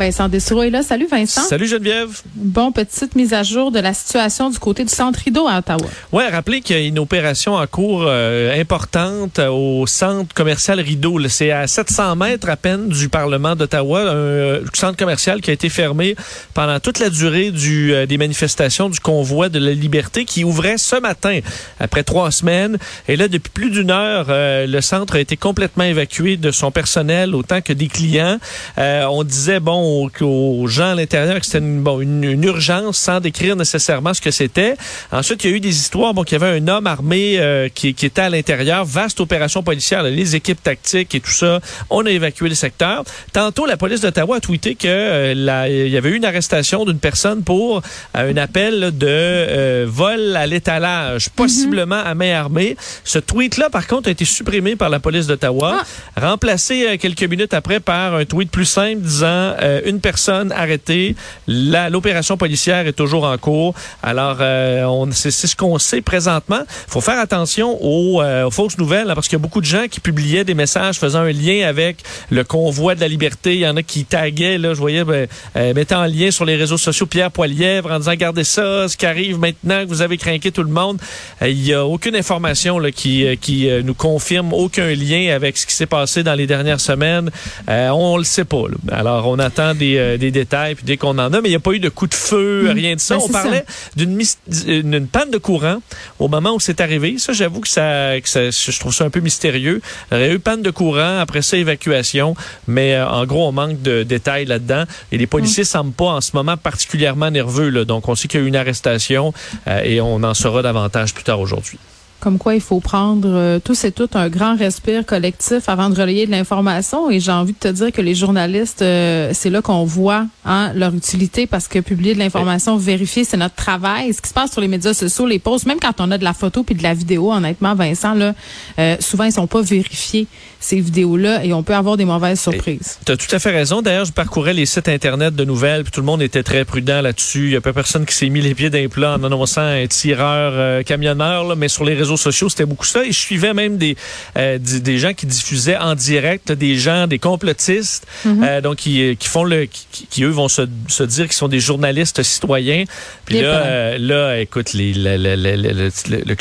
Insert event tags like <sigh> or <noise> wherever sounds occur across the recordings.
Vincent Dessureau est là. Salut Vincent. Salut Geneviève. Bon, petite mise à jour de la situation du côté du centre Rideau à Ottawa. Ouais, rappelez qu'il y a une opération en cours euh, importante au centre commercial Rideau. C'est à 700 mètres à peine du Parlement d'Ottawa, un euh, centre commercial qui a été fermé pendant toute la durée du, euh, des manifestations du convoi de la liberté qui ouvrait ce matin après trois semaines. Et là, depuis plus d'une heure, le centre a été complètement évacué de son personnel autant que des clients. on disait, bon, aux, gens à l'intérieur que c'était une, bon, une, urgence sans décrire nécessairement ce que c'était. Ensuite, il y a eu des histoires bon, qu'il y avait un homme armé euh, qui, qui, était à l'intérieur. Vaste opération policière, les équipes tactiques et tout ça. On a évacué le secteur. Tantôt, la police d'Ottawa a tweeté que euh, il y avait eu une arrestation d'une personne pour euh, un appel de vol à l'étalage, mhm. possiblement à main armée. Ce tweet-là, par contre, a été supprimé par la police d'Ottawa, ah. remplacé quelques minutes après par un tweet plus simple disant euh, une personne arrêtée. L'opération policière est toujours en cours. Alors, euh, c'est ce qu'on sait présentement. Il faut faire attention euh, aux, fausses nouvelles parce qu'il y a beaucoup de gens qui publiaient des messages faisant un lien avec le convoi de la liberté. Il y en a qui taguaient, je voyais, ben, mettant en lien sur les réseaux sociaux Pierre Poilièvre en disant, regardez ça, ce qui arrive maintenant que vous avez craqué tout le monde. Il n'y a aucune information qui, nous confirme aucun lien avec ce qui s'est passé dans les dernières semaines. on le sait pas. Alors, on attend des, euh, des détails, puis dès qu'on en a, mais il n'y a pas eu de coup de feu, mm. rien de ça. Ben, on parlait d'une panne de courant au moment où c'est arrivé. Ça, j'avoue que ça, que ça, je trouve ça un peu mystérieux. Il y a eu panne de courant, après ça, évacuation, mais euh, en gros, on manque de détails là-dedans. Et les policiers ne mm. semblent pas en ce moment particulièrement nerveux. Là. Donc, on sait qu'il y a eu une arrestation euh, et on en saura davantage plus tard aujourd'hui comme quoi il faut prendre euh, tous et toutes un grand respire collectif avant de relayer de l'information. Et j'ai envie de te dire que les journalistes, euh, c'est là qu'on voit hein, leur utilité parce que publier de l'information, vérifier, c'est notre travail. Ce qui se passe sur les médias sociaux, les posts, même quand on a de la photo puis de la vidéo, honnêtement, Vincent, là, euh, souvent ils sont pas vérifiés ces vidéos-là et on peut avoir des mauvaises surprises. Tu as tout à fait raison. D'ailleurs, je parcourais les sites internet de nouvelles puis tout le monde était très prudent là-dessus. Il y a pas personne qui s'est mis les pieds d'un plat en annonçant un tireur camionneur, là, mais sur les réseaux sociaux, c'était beaucoup ça. Et je suivais même des, euh, des gens qui diffusaient en direct, des gens, des complotistes, mhm. euh, donc qui, qui font le, qui, eux vont se, se dire qu'ils sont des journalistes citoyens. Puis là, euh, là, écoute, les, les, les,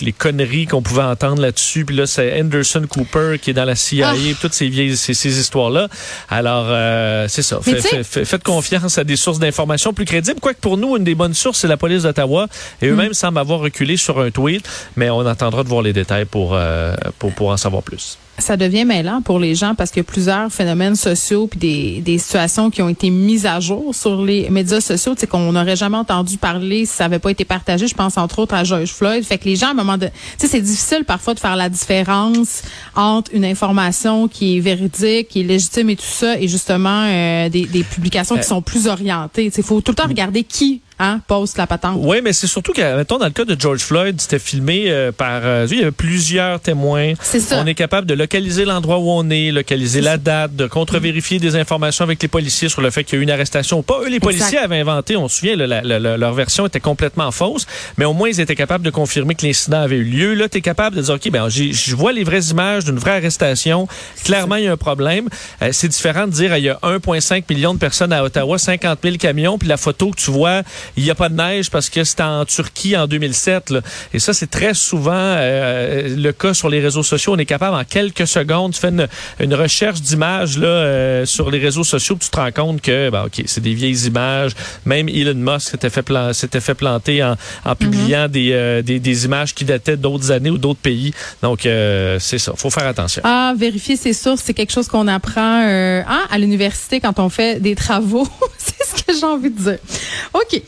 les conneries qu'on pouvait entendre là-dessus. Puis là, c'est Anderson Cooper qui est dans la CIA, ah. toutes ces vieilles ces, ces histoires-là. Alors, c'est ça. faites confiance à des sources d'informations plus crédibles. Quoique pour nous, une des bonnes sources, c'est la police d'Ottawa. Et mm. eux-mêmes semblent avoir reculé sur un tweet. Mais on attendra de voir les détails pour, euh, pour, pour en savoir plus ça devient mêlant pour les gens parce qu'il y a plusieurs phénomènes sociaux puis des, des situations qui ont été mises à jour sur les médias sociaux, c'est qu'on n'aurait jamais entendu parler si ça n'avait pas été partagé. Je pense entre autres à George Floyd. Fait que les gens, à un moment de, tu sais, c'est difficile parfois de faire la différence entre une information qui est véridique, qui est légitime et tout ça, et justement euh, des, des publications qui euh, sont plus orientées. Il faut tout le temps regarder qui hein, poste la patente. Oui, mais c'est surtout que, mettons, dans le cas de George Floyd, c'était filmé euh, par, il y avait plusieurs témoins. C'est ça. On est capable de localiser l'endroit où on est, localiser la date, de contre-vérifier des informations avec les policiers sur le fait qu'il y a eu une arrestation. Pas eux, les policiers avaient inventé, on se souvient, leur version était complètement fausse, mais au moins ils étaient capables de confirmer que l'incident avait eu lieu. Là, tu es capable de dire, OK, ben, je vois les vraies images d'une vraie arrestation. Clairement, il y a un problème. Euh, c'est différent de dire, il y a 1,5 million de personnes à Ottawa, 50 000 camions, puis la photo que tu vois, il n'y a pas de neige parce que c'était en Turquie en 2007. Et ça, c'est très souvent euh, le cas sur les réseaux sociaux. On est capable en quelques secondes tu fais une, recherche d'images là euh, sur les réseaux sociaux, tu te rends compte que ben, ok, c'est des vieilles images. Même Elon Musk s'était fait, fait planter en, publiant mhm. euh, des, des, images qui dataient d'autres années ou d'autres pays. Donc euh, c'est ça, faut faire attention. Ah, vérifier ses sources, c'est quelque chose qu'on apprend hein, à l'université quand on fait des travaux. <laughs> <laughs> j'ai envie de dire. Ok.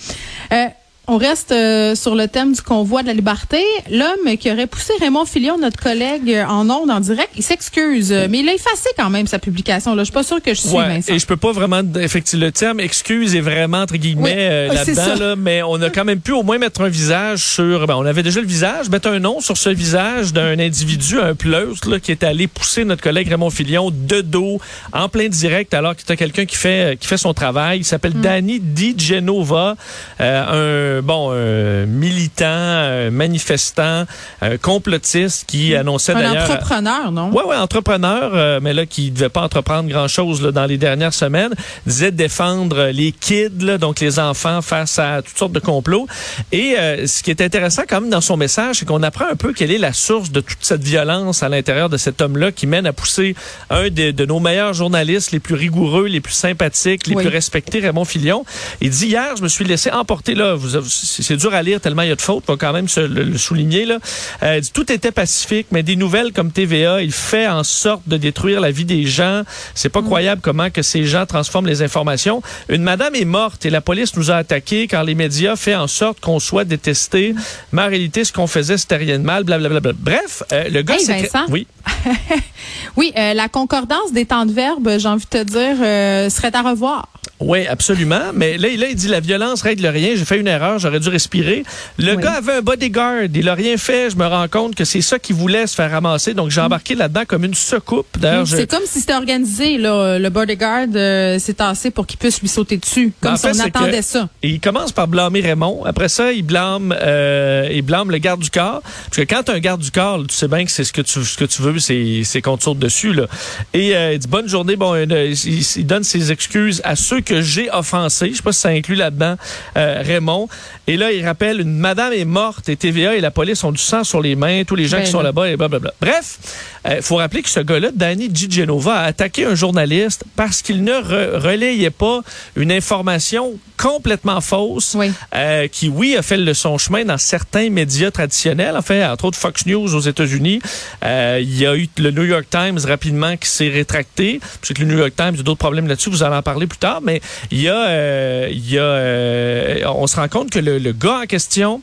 On reste euh, sur le thème du convoi de la liberté. L'homme qui aurait poussé Raymond Filion, notre collègue euh, en ondes, en direct, il s'excuse, mais il a effacé quand même sa publication. Là, je suis pas sûr que je suis. Ouais, et je peux pas vraiment effectivement le terme excuse est vraiment entre guillemets euh, là-dedans, là, mais on a quand même pu au moins mettre un visage sur. Ben, on avait déjà le visage, mettre un nom sur ce visage d'un individu, un pleuse là, qui est allé pousser notre collègue Raymond Filion de dos en plein direct, alors qu'il y a quelqu'un qui fait qui fait son travail. Il s'appelle mm. Danny Di Genova, un bon un militant, un manifestant, un complotiste qui annonçait d'ailleurs. Un entrepreneur, non? Ouais, ouais, entrepreneur, euh, mais là qui devait pas entreprendre grand chose là, dans les dernières semaines, disait défendre les kids, là, donc les enfants face à toutes sortes de complots. Et euh, ce qui est intéressant quand même dans son message, c'est qu'on apprend un peu quelle est la source de toute cette violence à l'intérieur de cet homme-là qui mène à pousser un de, de, nos meilleurs journalistes, les plus rigoureux, les plus sympathiques, les plus respectés, Raymond Filion. Il dit hier, je me suis laissé emporter là. C'est dur à lire tellement il y a de fautes, faut quand même se le, souligner là. Euh, tout était pacifique, mais des nouvelles comme TVA, il fait en sorte de détruire la vie des gens. C'est pas mm. croyable comment que ces gens transforment les informations. Une madame est morte et la police nous a attaqués car les médias fait en sorte qu'on soit détesté. Mais en réalité, ce qu'on faisait, c'était rien de mal, blablabla. Bref, euh, le gars, c'est... Oui. <laughs> oui, euh, la concordance des temps de verbe, j'ai envie de te dire, euh, serait à revoir. Oui, absolument. Mais là, là, il dit la violence règle rien. J'ai fait une erreur, j'aurais dû respirer. Le gars avait un bodyguard. Il a rien fait. Je me rends compte que c'est ça qui voulait se faire ramasser. Donc, j'ai embarqué là-dedans comme une secoupe. D'ailleurs, c'est comme si c'était organisé. Là. Le bodyguard euh, s'est tassé pour qu'il puisse lui sauter dessus. Comme si on attendait ça. Et il commence par blâmer Raymond. Après ça, il blâme, euh, il blâme le garde du corps. Parce que quand tu un garde du corps, tu sais bien que c'est ce que tu, ce que tu veux, c'est qu'on saute dessus. Là. Et euh, il dit bonne journée. Bon, il, il donne ses excuses à ceux que j'ai offensé. Je sais pas si ça inclut là-dedans euh, Raymond. Et là, il rappelle une madame est morte et TVA et la police ont du sang sur les mains, tous les gens ben qui sont là-bas et blablabla. Bref, il euh, faut rappeler que ce gars-là, Danny Di Genova, a attaqué un journaliste parce qu'il ne relayait pas une information complètement fausse euh, qui, oui, a fait le, son chemin dans certains médias traditionnels, en fait, entre autres Fox News aux États-Unis. il y a eu le New York Times rapidement qui s'est rétracté. Sais que le New York Times a d'autres problèmes là-dessus, vous allez en parler plus tard, mais il y a, euh, il y a euh, on se rend compte que le, le gars en question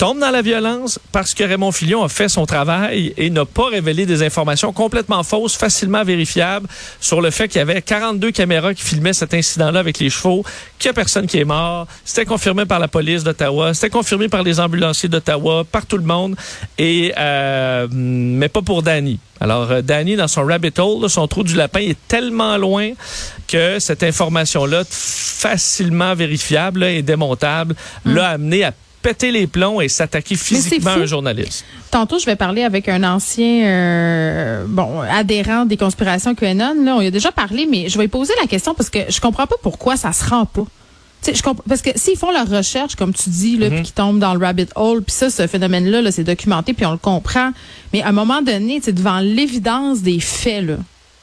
tombe dans la violence parce que Raymond Filion a fait son travail et n'a pas révélé des informations complètement fausses, facilement vérifiables sur le fait qu'il y avait 42 caméras qui filmaient cet incident-là avec les chevaux, qu'il n'y a personne qui est mort. C'était confirmé par la police d'Ottawa, c'était confirmé par les ambulanciers d'Ottawa, par tout le monde, et euh, mais pas pour Danny. Alors, euh, Danny, dans son rabbit hole, son trou du lapin est tellement loin que cette information-là, facilement vérifiable et démontable, l'a amené à péter les plombs et s'attaquer physiquement à un journaliste. Tantôt, je vais parler avec un ancien euh, bon adhérent des conspirations QAnon. Là, on y a déjà parlé, mais je vais poser la question parce que je comprends pas pourquoi ça se rend pas. je parce que s'ils font leur recherche, comme tu dis, là, mm-hmm. puis qu'ils tombent dans le rabbit hole, puis ça, ce phénomène-là, -là, c'est documenté, puis on le comprend. Mais à un moment donné, devant l'évidence des faits, là,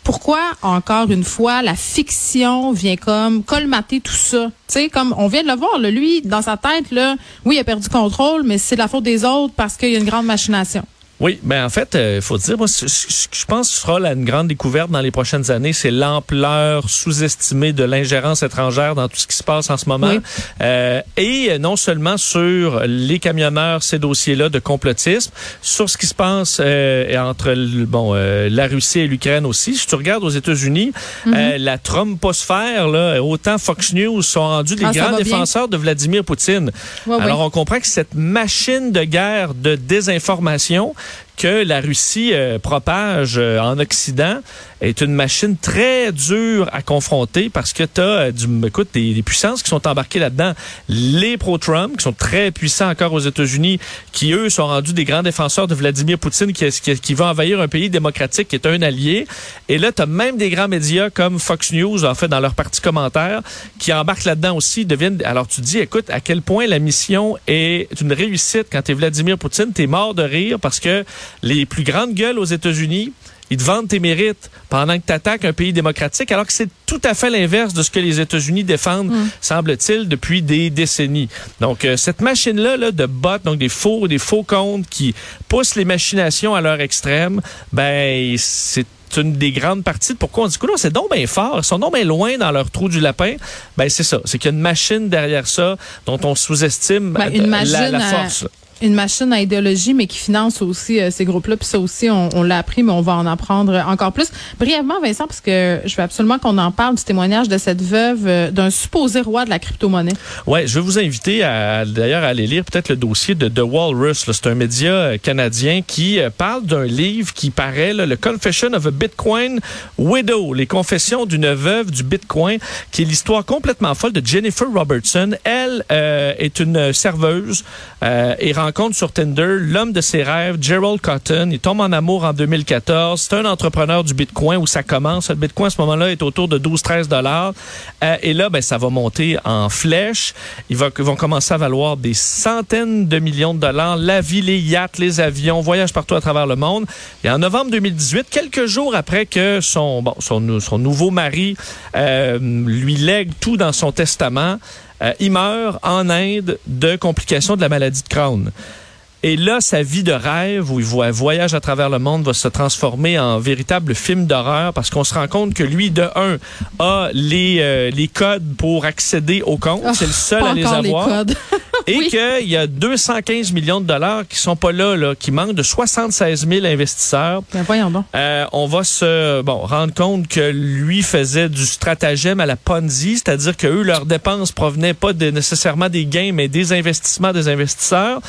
pourquoi, encore une fois, la fiction vient comme colmater tout ça? Tu sais, comme on vient de le voir, lui, dans sa tête, là, oui, il a perdu contrôle, mais c'est la faute des autres parce qu'il y a une grande machination. Oui, ben en fait, il euh, faut dire, moi, ce, je pense que ce sera la, une grande découverte dans les prochaines années, c'est l'ampleur sous-estimée de l'ingérence étrangère dans tout ce qui se passe en ce moment. Euh, et non seulement sur les camionneurs, ces dossiers-là de complotisme, sur ce qui se passe euh, entre bon la Russie et l'Ukraine aussi. Si tu regardes aux États-Unis, mm-hmm. la Trumposphère, là, autant Fox News sont rendus des ah, grands défenseurs de Vladimir Poutine. Alors on comprend que cette machine de guerre de désinformation que la Russie euh, propage euh, en Occident est une machine très dure à confronter parce que tu as euh, du, écoute, des, puissances qui sont embarquées là-dedans. Les pro-Trump, qui sont très puissants encore aux États-Unis, qui eux sont rendus des grands défenseurs de Vladimir Poutine, qui, qui, qui va envahir un pays démocratique qui est un allié. Et là, tu as même des grands médias comme Fox News, en fait, dans leur partie commentaire, qui embarquent là-dedans aussi, deviennent. Alors tu dis, écoute, à quel point la mission est une réussite quand tu Vladimir Poutine, tu mort de rire parce que les plus grandes gueules aux États-Unis, ils te vendent tes mérites pendant que tu attaques un pays démocratique, alors que c'est tout à fait l'inverse de ce que les États-Unis défendent, mm. semble-t-il, depuis des décennies. Donc, euh, cette machine-là là, de bots, donc des faux, des faux comptes qui poussent les machinations à leur extrême, ben, c'est une des grandes parties de pourquoi on dit que c'est donc bien fort, ils sont donc bien loin dans leur trou du lapin. Ben c'est ça, c'est qu'il y a une machine derrière ça dont on sous-estime ben, la, force une machine à idéologie, mais qui finance aussi euh, ces groupes-là. Puis ça aussi, on, on l'a appris, mais on va en apprendre encore plus. Brièvement, Vincent, parce que je veux absolument qu'on en parle du témoignage de cette veuve euh, d'un supposé roi de la crypto-monnaie. Ouais, je vais vous inviter à d'ailleurs à aller lire peut-être le dossier de The Walrus. C'est un média euh, canadien qui parle d'un livre qui paraît, là, le Confession of a Bitcoin Widow, les confessions d'une veuve du Bitcoin, qui est l'histoire complètement folle de Jennifer Robertson. Elle est une serveuse et rencontre sur Tinder l'homme de ses rêves, Gerald Cotton. Il tombe en amour en 2014. C'est un entrepreneur du Bitcoin où ça commence. Le Bitcoin à ce moment-là est autour de 12-13 dollars. Euh, et là, ben, ça va monter en flèche. Ils, vont commencer à valoir des centaines de millions de dollars. La vie, les yachts, les avions, voyage partout à travers le monde. Et en novembre 2018, quelques jours après que son nouveau mari euh, lui lègue tout dans son testament, euh, il meurt en Inde de complications de la maladie de Crohn. Et là, sa vie de rêve, où il voit voyage à travers le monde, va se transformer en véritable film d'horreur parce qu'on se rend compte que lui, de un, a les, euh, les codes pour accéder au compte. Ah, C'est le seul à les avoir. Et Oui. qu'il y a 215 millions de dollars qui sont pas là, là qui manquent de 76 000 investisseurs. Ben voyons donc. Euh, on va se bon rendre compte que lui faisait du stratagème à la Ponzi, c'est-à-dire que eux leurs dépenses provenaient pas de, nécessairement des gains, mais des investissements des investisseurs.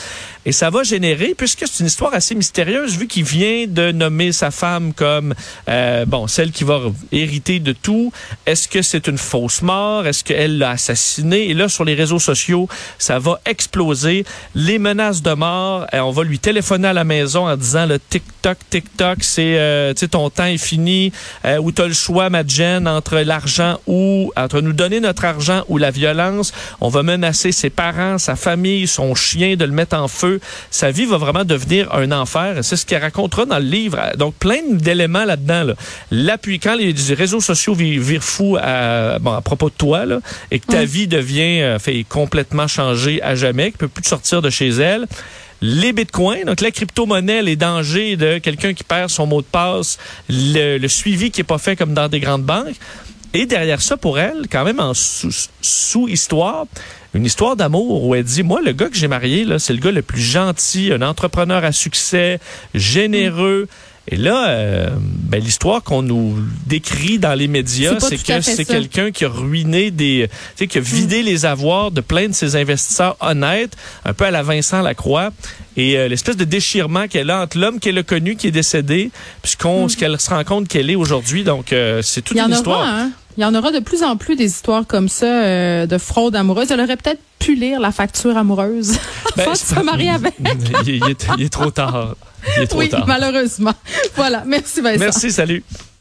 Et ça va générer, puisque c'est une histoire assez mystérieuse, vu qu'il vient de nommer sa femme comme euh, bon celle qui va hériter de tout. Est-ce que c'est une fausse mort? Est-ce qu'elle l'a assassiné? Et là, sur les réseaux sociaux, ça va exploser. Les menaces de mort. euh, on va lui téléphoner à la maison en disant le TikTok, TikTok, c'est euh, tu sais ton temps est fini. Euh, où tu as le choix, ma entre l'argent ou entre nous donner notre argent ou la violence. On va menacer ses parents, sa famille, son chien de le mettre en feu. Sa vie va vraiment devenir un enfer. C'est ce qu'elle racontera dans le livre. Donc plein d'éléments là-dedans. Là. L'appui quand les réseaux sociaux virent, fous à, bon, à propos de toi là, et que ta vie devient euh, fait complètement changée à jamais, que peut plus te sortir de chez elle les bitcoins, donc la crypto-monnaie, les dangers de quelqu'un qui perd son mot de passe, le, le suivi qui est pas fait comme dans des grandes banques. Et derrière ça, pour elle, quand même en sous- sous-histoire, une histoire d'amour où elle dit, moi, le gars que j'ai marié, là, c'est le gars le plus gentil, un entrepreneur à succès, généreux. Et là, euh, ben, l'histoire qu'on nous décrit dans les médias, C'est que c'est quelqu'un qui a ruiné des, tu sais, qui a vidé les avoirs de plein de ses investisseurs honnêtes, un peu à la Vincent Lacroix. Et euh, l'espèce de déchirement qu'elle a entre l'homme qu'elle a connu qui est décédé, puisqu'on, ce qu'elle se rend compte qu'elle est aujourd'hui. Donc, euh, c'est toute une aura, histoire. hein? Il y en aura de plus en plus des histoires comme ça euh, de fraude amoureuse. Elle aurait peut-être pu lire la facture amoureuse <laughs> Ben, avant de se marier avec. <laughs> il, il est, il est trop tard. Il est trop Oui, tard. malheureusement. Voilà. Merci Vincent. Merci, salut.